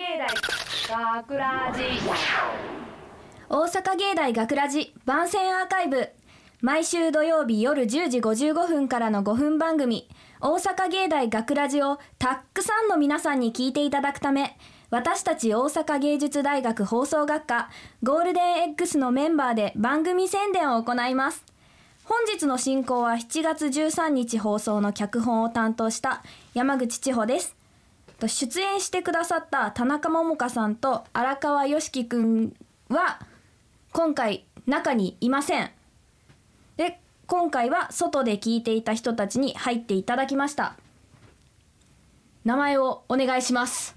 芸大学ラジ。大阪芸大学ラジ番宣アーカイブ。毎週土曜日夜10時55分からの5分番組。大阪芸大学ラジをたくさんの皆さんに聞いていただくため私たち大阪芸術大学放送学科ゴールデン X のメンバーで番組宣伝を行います。本日の進行は7月13日放送の脚本を担当した山口千穂です。出演してくださった田中桃香さんと荒川よしきくんは今回中にいません。で今回は外で聞いていた人たちに入っていただきました。名前をお願いします。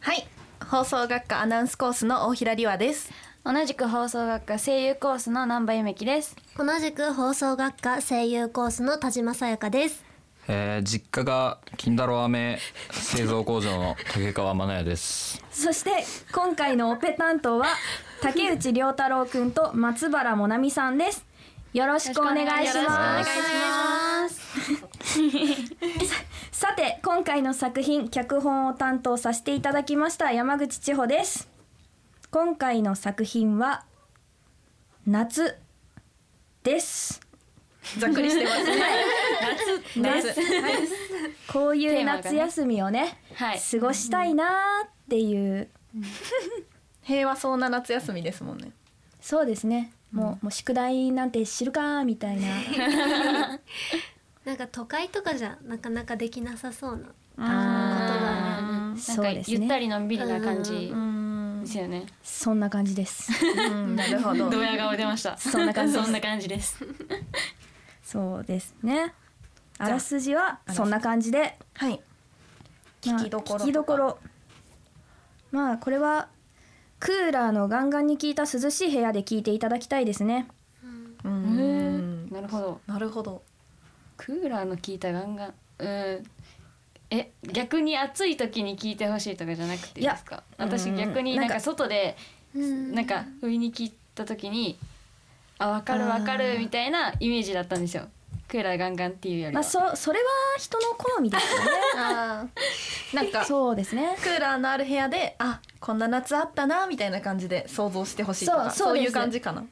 はい。放送学科アナウンスコースの大平里和です同じく放送学科声優コースの南波ゆめきです同じく放送学科声優コースの田島さやかです。えー、実家が金太郎飴製造工場の竹川真也です。そして今回のオペ担当は竹内涼太郎くんと松原もなみさんです。よろしくお願いします。さて今回の作品脚本を担当させていただきました山口千穂です。今回の作品は夏ですざっくりしてますね。夏こういう夏休みをねはい。過ごしたいなーっていう。平和そうな夏休みですもんね。そうですね。もう,、もう宿題なんて知るかーみたいな。なんか都会とかじゃなかなかできなさそうなあー。なんそうかですね。ゆったりのんびりな感じうん。ですよね。そんな感じです。うん。なるほど。ドヤ顔出ました。そんな感じです。そんな感じですそうですね。あらすじはそんな感じで。はい。まあ聞きどころとか。聞きどころ。まあこれはクーラーのガンガンに効いた涼しい部屋で聞いていただきたいですね。うん。なるほど。なるほど。クーラーの効いたガンガン。うん。え逆に暑い時に聞いてほしいとかじゃなくていいですか？私うん。逆になんかなんか外でうん。なんか不意に聞いた時にあ分かる分かるみたいなイメージだったんですよ。クーラーガンガンっていうよりは、まあそそれは人の好みですよね。あー。なんかそうですね。クーラーのある部屋であこんな夏あったなみたいな感じで想像してほしいとかそうそうです。そういう感じかな。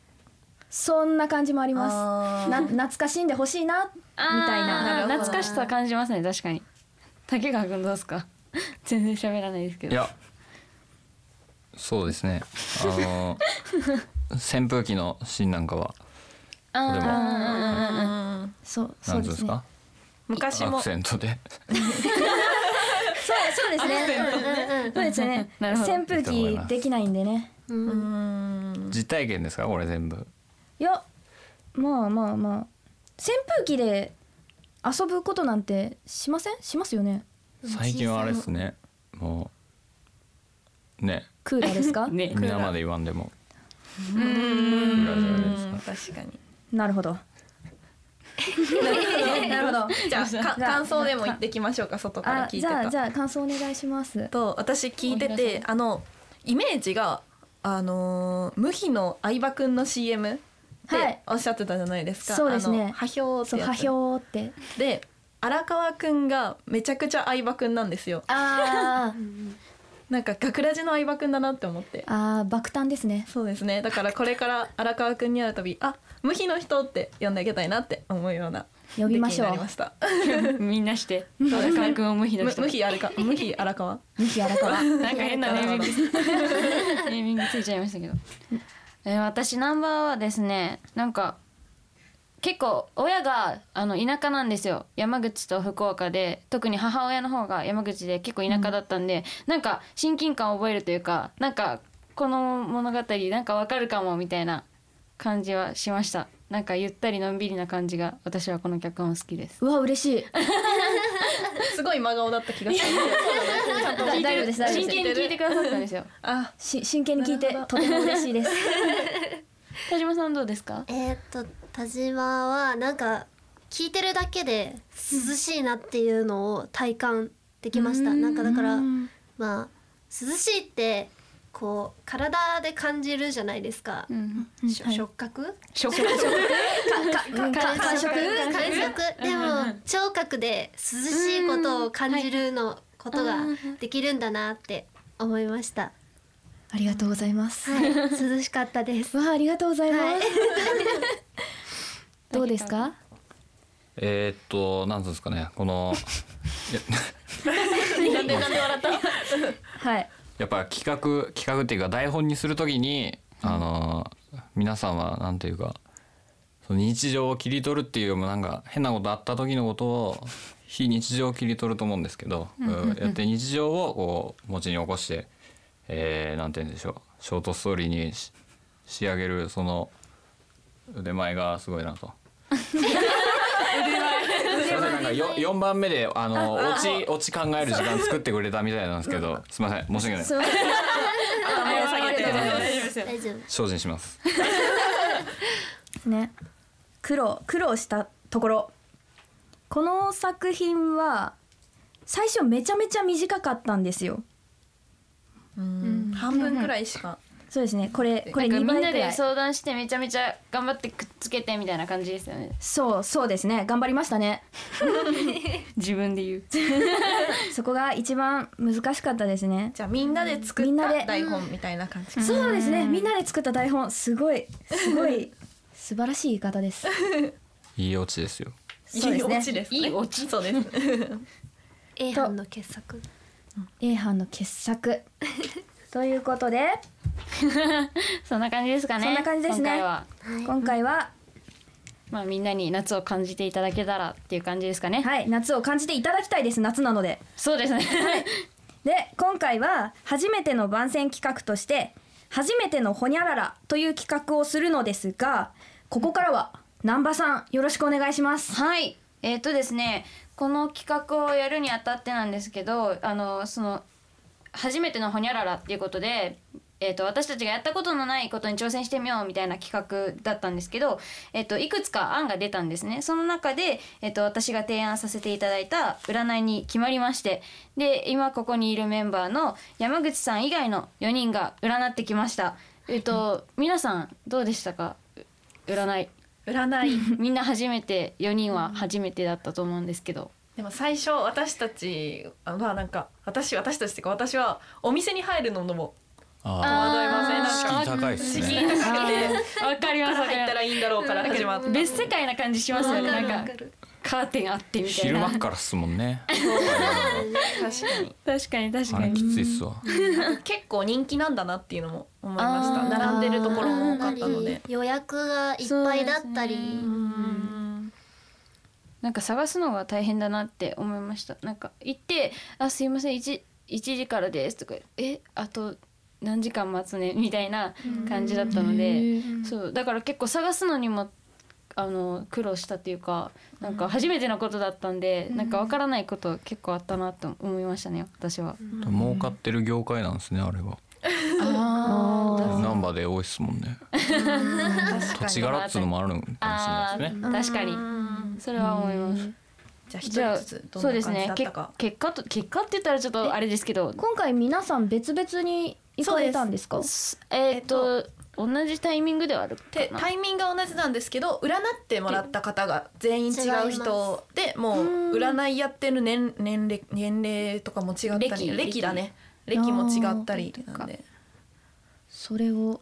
そんな感じもあります。な懐かしんでほしいなみたいな。なるほど。懐かしさ感じますね確かに。竹川くんどうですか？全然喋らないですけど。いや、そうですね。あの 扇風機のシーンなんかは。あれも。うんそうそうんですすか？昔も。アクセントで。そうそうですね。そうですね。扇風機できないんでね。うん実体験ですか？これ全部。いやまあまあまあ。扇風機で遊ぶことなんてしません？しますよね？最近はあれですね。もう。ね。クーラーですか？ね皆まで言わんでも。うん。クーラーじゃないですか。確かに。なるほど。なるほど。じゃあかじゃあ感想でも言ってきましょうか外からあ聞いてた。じゃあじゃあ感想お願いします。と私聞いててあのイメージがあのー無比の相葉くんの CM っはい。ておっしゃってたじゃないですか、そうですね。あのはひょーってそうはやつひょーって。で荒川くんがめちゃくちゃ相葉くんなんですよ。あ なんか学ラジの相葉くんだなって思って。あー爆誕ですね。そうですね。だからこれから荒川くんに会うたびあ無比の人って呼んであげたいなって思うような呼びましょう。出来になりました。みんなして。荒川くんを無比の人む無比荒川。無比荒川。三木荒川。なんか変なネーミング。ネーミングついちゃいましたけど、えー私ナンバーはですねなんか結構親があの田舎なんですよ。山口と福岡で特に母親の方が山口で結構田舎だったんで、なんか親近感を覚えるというかなんかこの物語なんかわかるかもみたいな感じはしました。なんかゆったりのんびりな感じが私はこの脚本好きです。うわ嬉しい。すごい真顔だった気がする。ちゃんと大丈夫です大丈夫真です。剣に聞いてくださったんですよ。あし真剣に聞いてとても嬉しいです。田島さんどうですか？えーっと田島はなんか聞いてるだけで涼しいなっていうのを体感できました。なんかだからまあ涼しいってこう体で感じるじゃないですか、うん。しはい。触覚？食かか感触？感触。でも聴覚で涼しいことを感じるのことができるんだなって思いました。ありがとうございます。はい、涼しかったです。わあありがとうございます。はいどうですか？えーっとなんつうんですかねこのなんでなんで笑ったはい。やっぱ企画企画っていうか台本にするときにあの皆さんはなんていうかその日常を切り取るっていうよりもなんか変なことあった時のことを非日常を切り取ると思うんですけど、やって日常をこう文字に起こして、えー、なんて言うんでしょうショートストーリーにし仕上げるその腕前がすごいなと。すいませんなんかよ四番目であのオチオチ考える時間作ってくれたみたいなんですけどすみません申し訳ない大丈夫ですよ大丈夫。精進します。ね。苦労苦労したところ。この作品は最初めちゃめちゃ短かったんですよ。うん半分くらいしかそうですね。これこれ2なんかみんなで。相談してめちゃめちゃ頑張ってくっつけてみたいな感じですよねそうそうですね。頑張りましたね。自分で言う そこが一番難しかったですね。じゃあみんなで作っみんなでた台本みたいな感じかそうですね。みんなで作った台本すごいすごい 素晴らしい言い方です。いいオチですよ。そうですねいいオチですねいいオチそうです A 班の傑作。A 班の傑作ということで そんな感じですかねそんな感じですね。今回は。はい。今回はまあみんなに夏を感じていただけたらっていう感じですかね。はい夏を感じていただきたいです夏なので。そうですね。で今回は初めての番宣企画として初めてのほにゃららという企画をするのですがここからは南波さんよろしくお願いします。はい。えっ、とですねこの企画をやるにあたってなんですけどあのその初めてのほにゃららっていうことで、えー、と私たちがやったことのないことに挑戦してみようみたいな企画だったんですけど、えー、といくつか案が出たんですね。その中で、えー、と私が提案させていただいた占いに決まりましてで今ここにいるメンバーの山口さん以外の4人が占ってきました。えっ、と皆さんどうでしたか？う占い。占い。みんな初めて4人は初めてだったと思うんですけど。でも最初私たちあまあなんか私私たちっていうか私はお店に入るのもあ惑いませんなんか敷居高いですね。敷居高くてわかります入ったらいいんだろうから始まって別世界な感じしますよね。なんかカーテンあってみたい昼な間っからっすもんね。確かに。確かにきついっすわ。結構人気なんだなっていうのも思いました。あー。並んでるところも多かったので。予約がいっぱいだったり、うん。なんか探すのが大変だなって思いました。なんか行って「あすいません 1, 1時からです」とか「えあと何時間待つね」みたいな感じだったのでそうだから結構探すのにもあの苦労したっていうかなんか初めてのことだったんで、なんかわからないこと結構あったなと思いましたね私は。儲かってる業界なんですねあれは。あナンバーで多いっすもんね。土地柄っつうのもあるのかもしれあないですね。確かに。それは思います。じゃあそうんでな感じすねけだったか。結果と結果って言ったらちょっとあれですけど今回皆さん別々に行かれたんですか？えっ、と同じタイミングではあるかな。でタイミングが同じなんですけど占ってもらった方が全員違う人でもう占いやってる年年齢年齢とかも違ったり。歴歴だね。歴。も違ったりなんで。それを。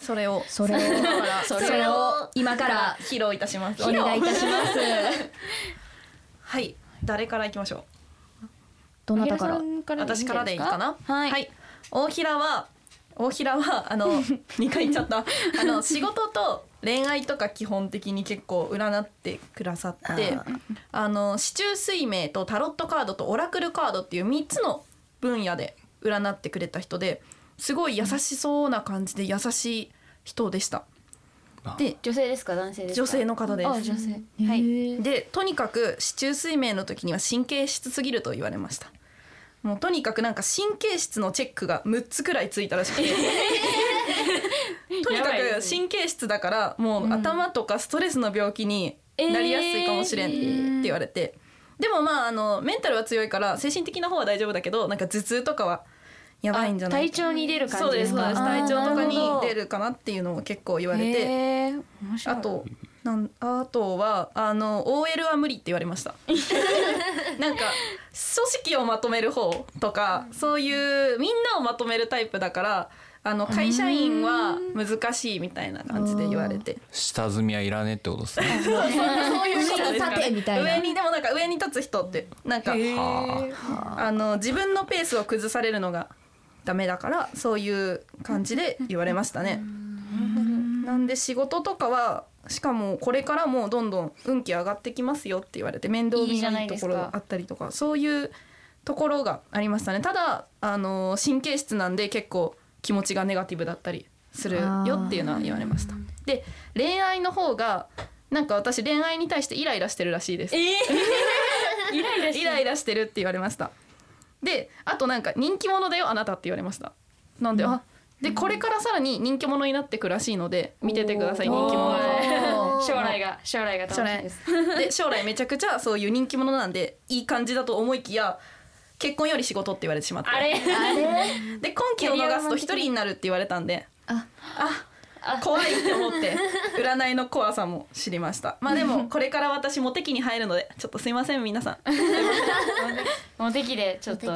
それを。それを。そそれを。今から披露いたします。お願いいたします。はい。誰からいきましょう？どなたから？私からでいいかな？はい、大平は大平はあの 2回言っちゃった。あの仕事と恋愛とか基本的に結構占ってくださってあの四柱推命とタロットカードとオラクルカードっていう3つの分野で占ってくれた人ですごい優しそうな感じで優しい人でした。で女性ですか男性ですか？女性の方です。あ女性。はい。でとにかく四柱推命の時には神経質すぎると言われましたもうとにかくなんか神経質のチェックが6つくらいついたらしくて。とにかく神経質だからもう頭とかストレスの病気になりやすいかもしれんって言われて、でもまああのメンタルは強いから精神的な方は大丈夫だけどなんか頭痛とかはやばいんじゃない体調に出る感じですか？体調とかに出るかなっていうのも結構言われて。あとなんあとはあの OL は無理って言われました なんか組織をまとめる方とかそういうみんなをまとめるタイプだからあの会社員は難しいみたいな感じで言われて。下積みはいらねえってことですね。そういうことですかさてみたいな。上にでもなんか上に立つ人ってなんかあ。の自分のペースを崩されるのがダメだからそういう感じで言われましたね。なんで仕事とかはしかもこれからもどんどん運気上がってきますよって言われて面倒見のいいところがあったりとかそういうところがありましたね。ただあの神経質なんで結構気持ちがネガティブだったりするよっていうのは言われました。で恋愛の方がなんか私恋愛に対してイライラしてるらしいです。イライライライラしてるって言われました。であとなんか人気者だよあなたって言われました。なんで、あでこれからさらに人気者になってくらしいので見ててください人気者の 将来が将来が楽しみです。で将来めちゃくちゃそういう人気者なんでいい感じだと思いきや結婚より仕事って言われてしまって。あれ？で今期を逃すと一人になるって言われたんで。あ 怖いって思って占いの怖さも知りました。まあでもこれから私モテ期に入るのでちょっとすいません皆さん。モテ期でちょっと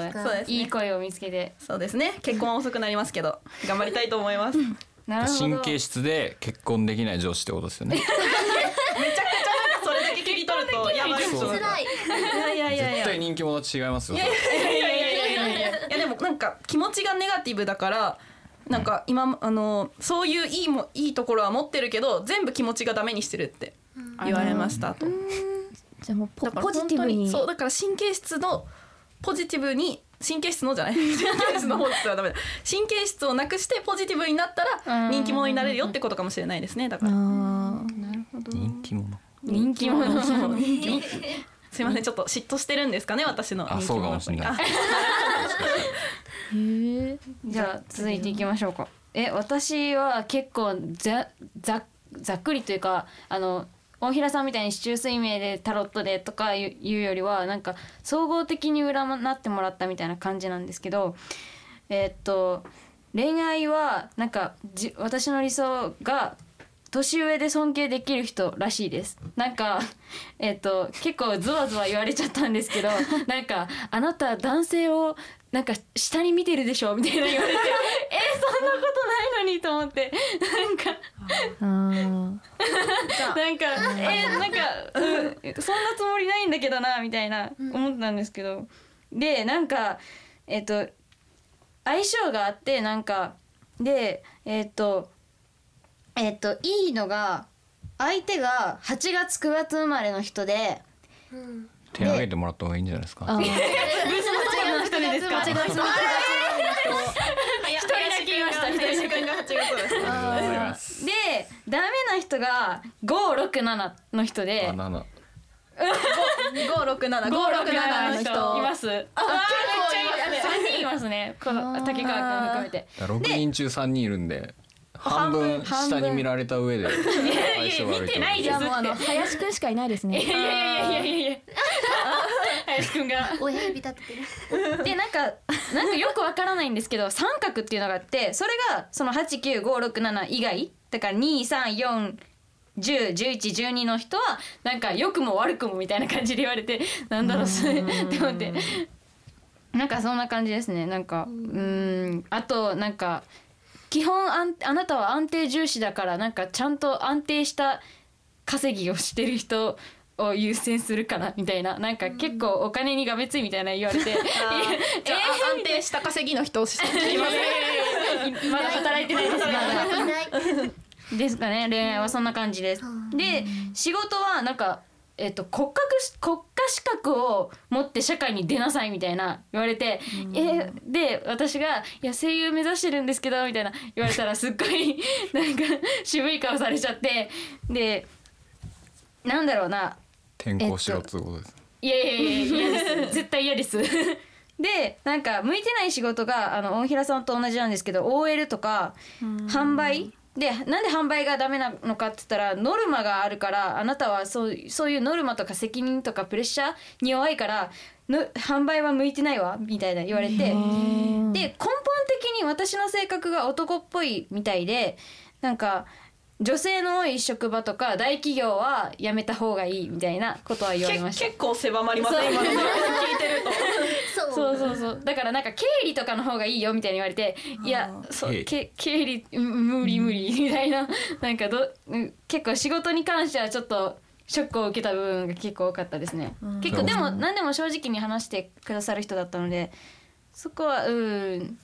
いい声を見つけて。そうですね。結婚は遅くなりますけど頑張りたいと思います。神経質で結婚できない上司ってことですよね。ゃなんかそれだけ切り取るとやばい人そうい。やいやいやい絶や対人気者と違いますよ。いやいやいやいやいや。いやでもなんか気持ちがネガティブだからなんか今あのそういういいもいいところは持ってるけど全部気持ちがダメにしてるって言われましたと。じゃあもうポだからポジティブに。そうだから神経質のポジティブに神経質のじゃない。神経質の方ってはダメだ。神経質をなくしてポジティブになったら人気者になれるよってことかもしれないですねだから。あ人気者。人気者。すいませんちょっと嫉妬してるんですかね私のあそうかもしれない じゃあ続いていきましょうか。え私は結構ざざざっくりというかあの大平さんみたいに市中水明でタロットでとかいういうよりはなんか総合的に占ってもらったみたいな感じなんですけどえーっと恋愛はなんかじ私の理想が年上で尊敬できる人らしいです。なんかえっと結構ズワズワ言われちゃったんですけど なんかあなた男性をなんか下に見てるでしょみたいな言われて えそんなことないのにと思って。なんか なんかえなんか、うん、そんなつもりないんだけどなみたいな思ったんですけど、でなんかえっと相性があってなんかでえっとえっといいのが相手が8月9月生まれの人で手挙げてもらった方がいいんじゃないですか？あー。一人ですか？一人だけ言いました一人が8月ですね。ありがとうございますでダメな人が567の人で。五六七。五六七の人。います。あめっちゃいます三人いますね。この竹川君含めて。6人中3人いるんで半分下に見られた上で相性悪いと思う。見てないですいやもうあの林くんしかいないですね。いやいやいやいやいや。林くんが。親指立ててる。でなんかなんかよくわからないんですけど三角っていうのがあってそれがその89567以外だから234 10、11、12の人はなんか良くも悪くもみたいな感じで言われてなんだろうそれって思って。なんかそんな感じですね。なんかうーん。あとなんか基本あんあなたは安定重視だからなんかちゃんと安定した稼ぎをしてる人を優先するかなみたいな。なんか結構お金にがめついみたいな言われて。じゃあ安定した稼ぎの人を知っています まだ働いてないですまだいない。ですかね恋愛はそんな感じです。で仕事はなんか、えっと国家し国家資格を持って社会に出なさいみたいな言われて、えで私が「いや声優目指してるんですけど」みたいな言われたらすっごい なんか渋い顔されちゃってでなんだろうな転校しろっつうことですいやいやいや嫌です。絶対嫌です。でなんか向いてない仕事があの大平さんと同じなんですけど OL とか販売でなんで販売がダメなのかって言ったらノルマがあるからあなたはそうそういうノルマとか責任とかプレッシャーに弱いからの販売は向いてないわみたいな言われてで根本的に私の性格が男っぽいみたいでなんか女性の多い職場とか大企業は辞めた方がいいみたいなことは言われました。け結構狭まりません今の聞いてると。そう。そうそうそう。だからなんか経理とかの方がいいよみたいに言われていやそう経理。け経理うん無理無理みたいな。なんかどうん結構仕事に関してはちょっとショックを受けた部分が結構多かったですね。結構でも何でも正直に話してくださる人だったのでそこはうん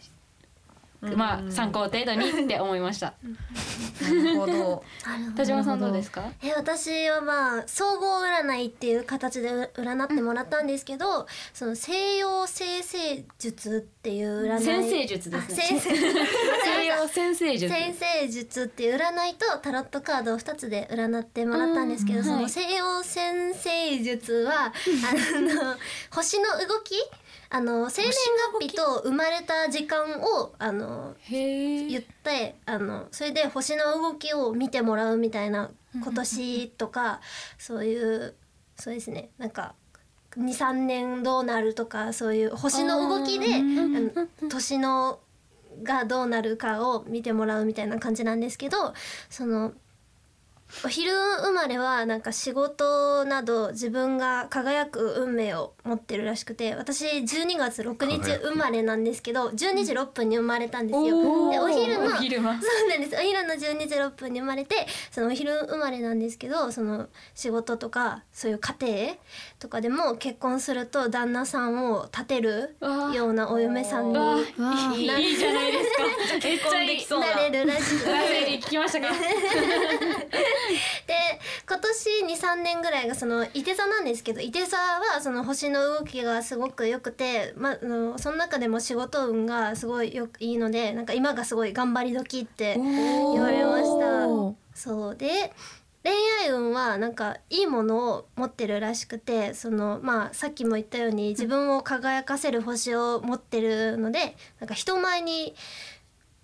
まあ参考程度にって思いました。なるほど。田島さんどうですか？え私はまあ総合占いっていう形で占ってもらったんですけど、その西洋生成術っていう占い。先生術ですね。あ先生。西洋先生術。先生術っていう占いとタロットカードを2つで占ってもらったんですけど、そのうんはい。西洋先生術はあの星の動きあの生年月日と生まれた時間をあのへ言ってあのそれで星の動きを見てもらうみたいな今年とかそういうそうですね。なんか23年どうなるとかそういう星の動きで年のがどうなるかを見てもらうみたいな感じなんですけどそのお昼生まれはなんか仕事など自分が輝く運命を持ってるらしくて私12月6日生まれなんですけど12時6分に生まれたんですよ。でお昼のお昼間そうなんです。お昼の12時6分に生まれてそのお昼生まれなんですけどその仕事とかそういう家庭とかでも結婚すると旦那さんを立てるようなお嫁さんにわないいいいじゃないですか。めっちゃいい。そうななれるらしくて。ラベリー聞きましたか。で今年23年ぐらいがその伊手座なんですけど伊手座はその星の動きがすごく良くて、まあ、あのその中でも仕事運がすごいよいいのでなんか今がすごい頑張り時って言われました。そう。で恋愛運はなんかいいものを持ってるらしくてそのまあさっきも言ったように自分を輝かせる星を持ってるのでなんか人前に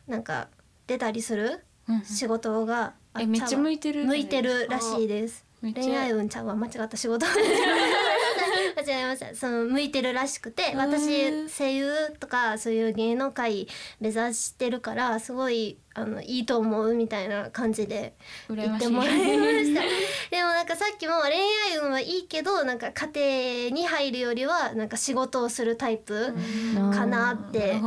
なんか出たりする仕事がめっちゃ向いてる向いてるらしいです。恋愛運ちゃんは間違った。仕事間 違えましたその向いてるらしくて私声優とかそういう芸能界目指してるからすごいあのいいと思うみたいな感じで言ってもらいました。でもなんかさっきも恋愛運はいいけどなんか家庭に入るよりはなんか仕事をするタイプかなっなて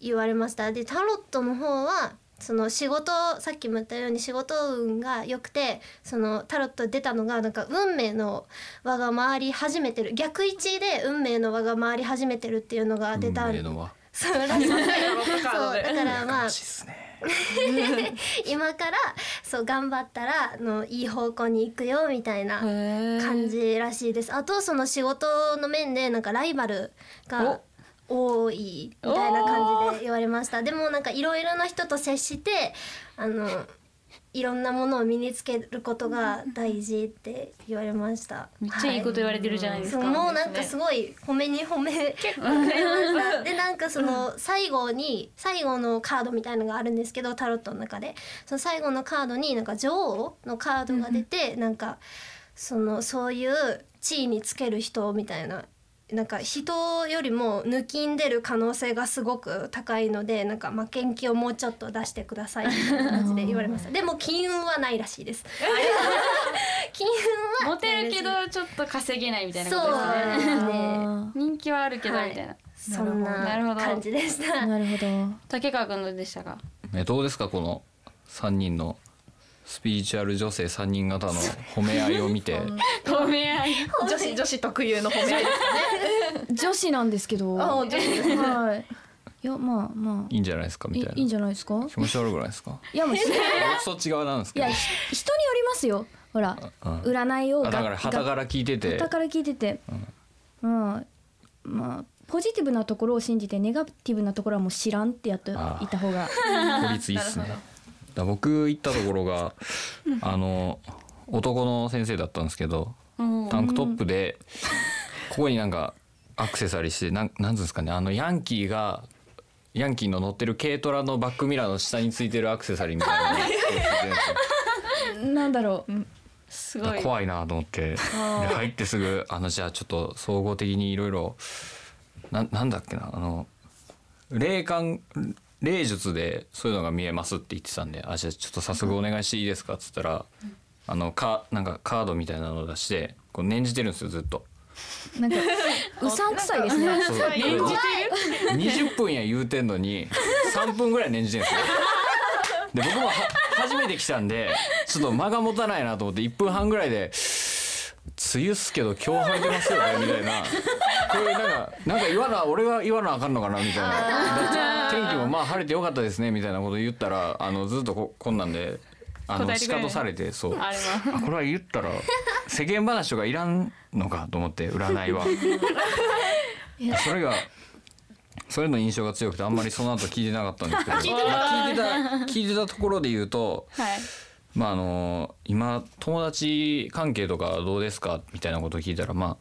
言われました。でタロットの方はその仕事さっきも言ったように仕事運が良くてそのタロット出たのがなんか運命の輪が回り始めてる。逆位置で運命の輪が回り始めてるっていうのが出た運命の輪。そうだからまあ 今からそう頑張ったらあのいい方向に行くよみたいな感じらしいです。あとその仕事の面でなんかライバルが多いみたいな感じで言われました。でもなんかいろいろな人と接してあのいろんなものを身につけることが大事って言われました。めっちゃいいこと言われてるじゃないですか、そうもうなんかすごい褒めに褒め結構。くれました。でなんかその最後に最後のカードみたいのがあるんですけどタロットの中で。その最後のカードになんか女王のカードが出てなんかそのそういう地位につける人みたいななんか人よりも抜きんでる可能性がすごく高いのでなんか負けん気をもうちょっと出してくださいみたいな感じで言われました。でも金運はないらしいです。金運はモテるけどちょっと稼げないみたいなこそうとですね。ですね人気はあるけどはいみたいな、そんな感じでした。なるほど。竹川君どうでしたか？えどうですかこの3人のスピリチュアル女性3人方の褒め合いを見て。褒め合い。女子女子特有の褒め合いです 女子なんですけど。あはい女子。ですい。やまあまあ。いいんじゃないですかみたいな。いいいんじゃないですか？気持ち悪くないですか？いやもうそっち側なんですけど。いやひ人によりますよ。ほらうん。占いをあだから旗から聞いてて。旗から聞いてて。うん。まあポジティブなところを信じてネガティブなところはもう知らんってやっていた方が。効率いいっすねだ僕行ったところがあの男の先生だったんですけどタンクトップでここになんかアクセサリーしてなんなんつうんですかねあのヤンキーがヤンキーの乗ってる軽トラのバックミラーの下についてるアクセサリーみたいなのがついてるんですよなんだろう。すごい。怖いなと思ってで入ってすぐあのじゃあちょっと総合的にいろいろななんだっけなあの霊感霊術でそういうのが見えますって言ってたんで「あじゃあちょっと早速お願いしていいですか」っつったら、あのかなんかカードみたいなのを出してこう念じてるんですよずっと。なんか うさんくさいですね。そう。20分や言うてんのに3分ぐらい念じてるんですよ。で僕もは初めて来たんでちょっと間が持たないなと思って1分半ぐらいで「梅雨っすけど今日晴れてますよね」みたいなこれなんかなんか言わな俺が言わなあかんのかなみたいな。天気もまあ晴れてよかったですねみたいなこと言ったらあのずっとここんなんであの仕方されてそう。あこれは言ったら世間話とかいらんのかと思って占いは。それがそれの印象が強くてあんまりその後聞いてなかったんですけど。聞いてた。聞いてたところで言うとはい。まああの今友達関係とかどうですか？みたいなことを聞いたらまあ、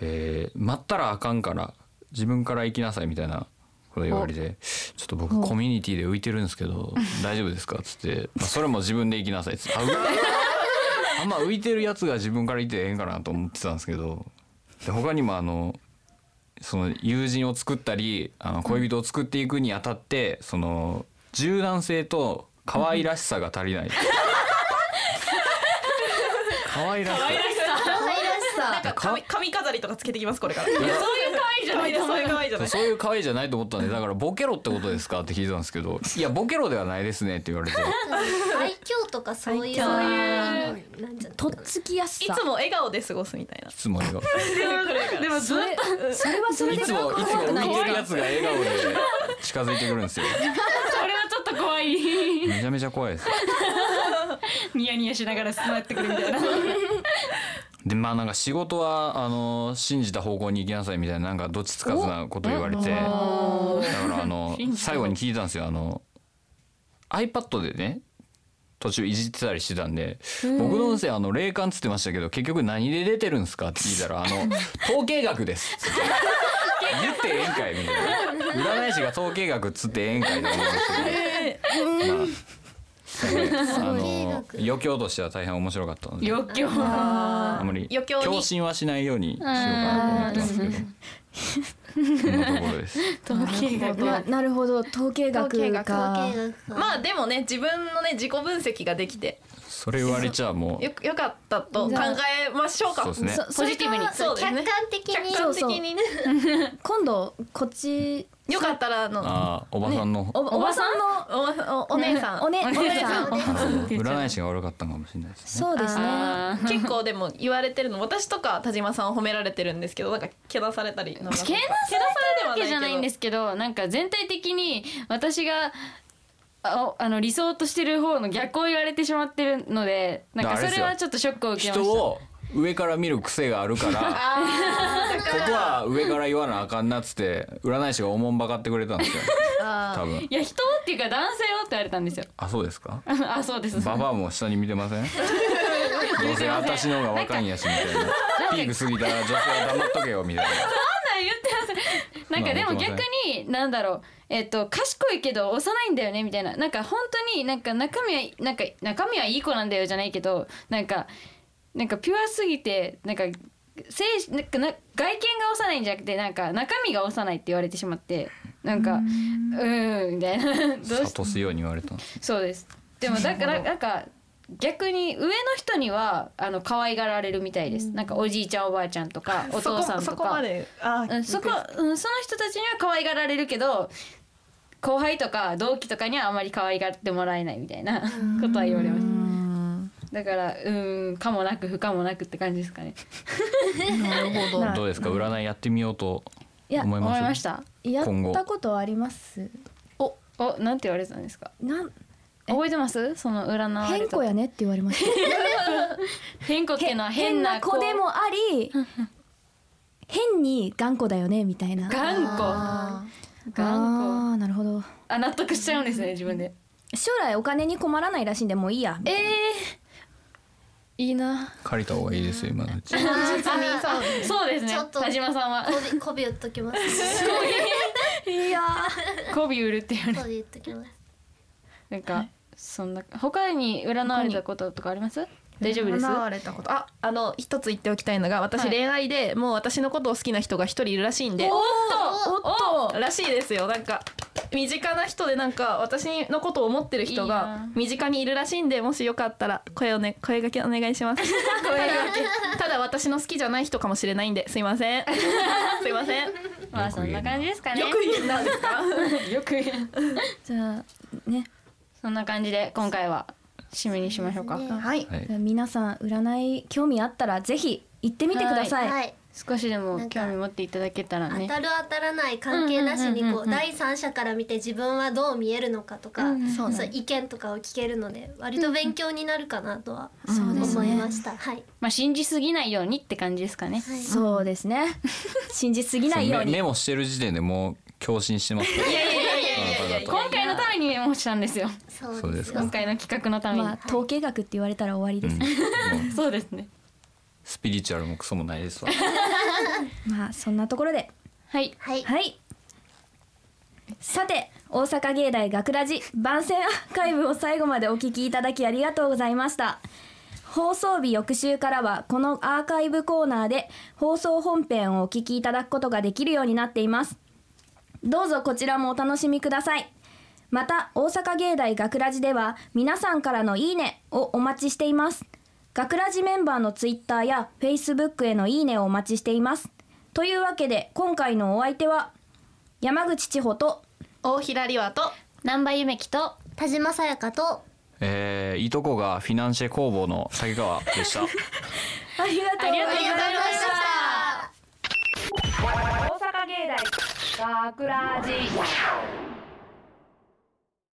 えー待ったらあかんから自分から行きなさいみたいなこと言われてちょっと僕コミュニティで浮いてるんですけど 大丈夫ですか？っつって、まあ、それも自分で行きなさい。っつって あうあんま浮いてるやつが自分から行ってええんかなと思ってたんですけどで他にもあのその友人を作ったりあの恋人を作っていくにあたってその柔軟性と可愛らしさが足りない。可愛らしさ。髪髪飾りとかつけてきますこれから。いや。そういう可愛いじゃない。そういう可愛い。じゃない。そういう可愛いじゃないと思ったんでだからボケロってことですかって聞いたんですけどいやボケロではないですねって言われて。愛嬌とかそういう愛そういうなんじゃとっつきやすさ。いつも笑顔で過ごすみたいな。いつも笑顔。でもずっとそれはそれでいつもいつも浮いてるやつが笑顔で近づいてくるんですよ。それはちょっと怖い。めちゃめちゃ怖いです。ニヤニヤしながら座ってくるみたいなでまあなんか仕事はあの信じた方向に行きなさいみたいななんかどっちつかずなこと言われてだからあの 最後に聞いたんですよ。あの iPad でね途中いじってたりしてたんで僕の音声あの霊感っつってましたけど結局何で出てるんですかって聞いたらあの 統計学です。っつって言ってええんかいみたいな。占い師が統計学っつってええんかいと思 うんですけど、まああの余興としては大変面白かったので。余興。あんまり余興に。強振はしないようにしようかなと思ってますけど。そんなところです。統計学ななるほど。統計学まあでもね自分のね自己分析ができて。それ言われちゃもう。よよかったと考えましょうか。そうですね。そポジティブに。そうですね客観的に。客観的にね。今度こっちよかったらあのああおばさんの、おおばさんのおおお姉さん。おねお姉さん。占い師が悪かったのかもしれないですね。そうですね。あー結構でも言われてるの私とか田島さんを褒められてるんですけどなんかけなされたりなんか。けなされてるわけじゃないんですすけどなんか全体的に私がああの理想としてる方の逆を言われてしまってるのでなんかそれはちょっとショックを受けました。人を上から見る癖がある から、ここは上から言わなあかんなっつって占い師がおもんばかってくれたんですよ。多分。いや人っていうか男性をって言われたんですよあそうですか？あそうですババアも下に見てません？どうせ私の方が若いんやしみたいな。ピーク過ぎたら女性は黙っとけよみたいな。そんなん言ってますなんかでも逆になんだろうえっと賢いけど幼いんだよねみたいななんか本当になんか中身はなんか中身はいい子なんだよじゃないけどなんかなんかピュアすぎてなんか精神なんかな外見が幼いんじゃなくてなんか中身が幼いって言われてしまってなんかうーん。みたいな。どうし諭すように言われた。そうです。でもだからなんか逆に上の人にはあの可愛がられるみたいです。なんかおじいちゃんおばあちゃんとか お父さんとか。そこまであうん、そこ、うん、その人たちには可愛がられるけど後輩とか同期とかにはあまり可愛がってもらえないみたいな ことは言われましただからうんかもなく不可もなくって感じですかね。なるほど。どうですか？占いやってみようといや思いました。や今後。ったことあります。おおなんて言われてたんですか？なん覚えてます？その占われた。変子やねって言われました。変子っていうのは変な子でもあり 変に頑固だよねみたいな。頑固。あ頑固。ーなるほど。あ納得しちゃうんですね自分で。将来お金に困らないらしいんでもういいやえー、いいな。借りた方がいいですよ今のうち。そうですねそう。ですね。ちょっと田島さんは。こびこび打っときます。い。や媚び売るって言われこび打っときます。なんかそんな他に占われたこととかあります？大丈夫です？占われたこと。ああの一つ言っておきたいのが私はい恋愛でもう私のことを好きな人が一人いるらしいんで、おっとおっと。らしいですよ。なんか身近な人でなんか私のことを思ってる人いいがな。身近にいるらしいんでもしよかったら声をね声掛けお願いします。声掛け。ただ私の好きじゃない人かもしれないんですいません。すいません。よまあそんな感じですかね。く言えなんですか？よく言えじゃあね。そんな感じで今回は締めにしましょうか。ね。はい。はい。皆さん占い興味あったらぜひ行ってみてください、はい。少しでも興味持っていただけたらね。当たる当たらない関係なしにこうんうんうんううん。第三者から見て自分はどう見えるのかとか、そう意見とかを聞けるので割と勉強になるかなとは思いました。はい。まあ信じすぎないようにって感じですかね。はい。そうですね。信じすぎないように。メメモしてる時点でもう 共振してますいやいや今回のためにメモしたんですよ。そうですか。今回の企画のために、まあ統計学って言われたら終わりです、そうですね。スピリチュアルもクソもないですわ。まあそんなところで。はいはい。はい。さて大阪芸大学ラジ番宣アーカイブを最後までお聞きいただきありがとうございました。放送日翌週からはこのアーカイブコーナーで放送本編をお聞きいただくことができるようになっていますどうぞこちらもお楽しみください。また大阪芸大学ラジでは皆さんからのいいねをお待ちしています。学ラジメンバーのツイッターやフェイスブックへのいいねをお待ちしています。というわけで今回のお相手は山口千穂と大平里和と南波ゆめきと田島さやかとえー、いとこがフィナンシェ工房の竹川でした。ありがとうございまありがとうございました。大阪芸大学ラジ